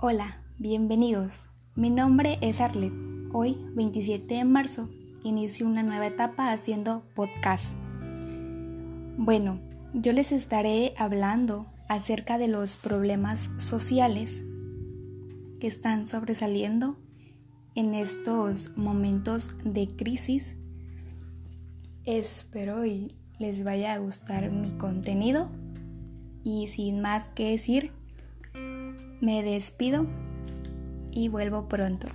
Hola, bienvenidos. Mi nombre es Arlet. Hoy, 27 de marzo, inicio una nueva etapa haciendo podcast. Bueno, yo les estaré hablando acerca de los problemas sociales que están sobresaliendo en estos momentos de crisis. Espero y les vaya a gustar mi contenido. Y sin más que decir, me despido y vuelvo pronto.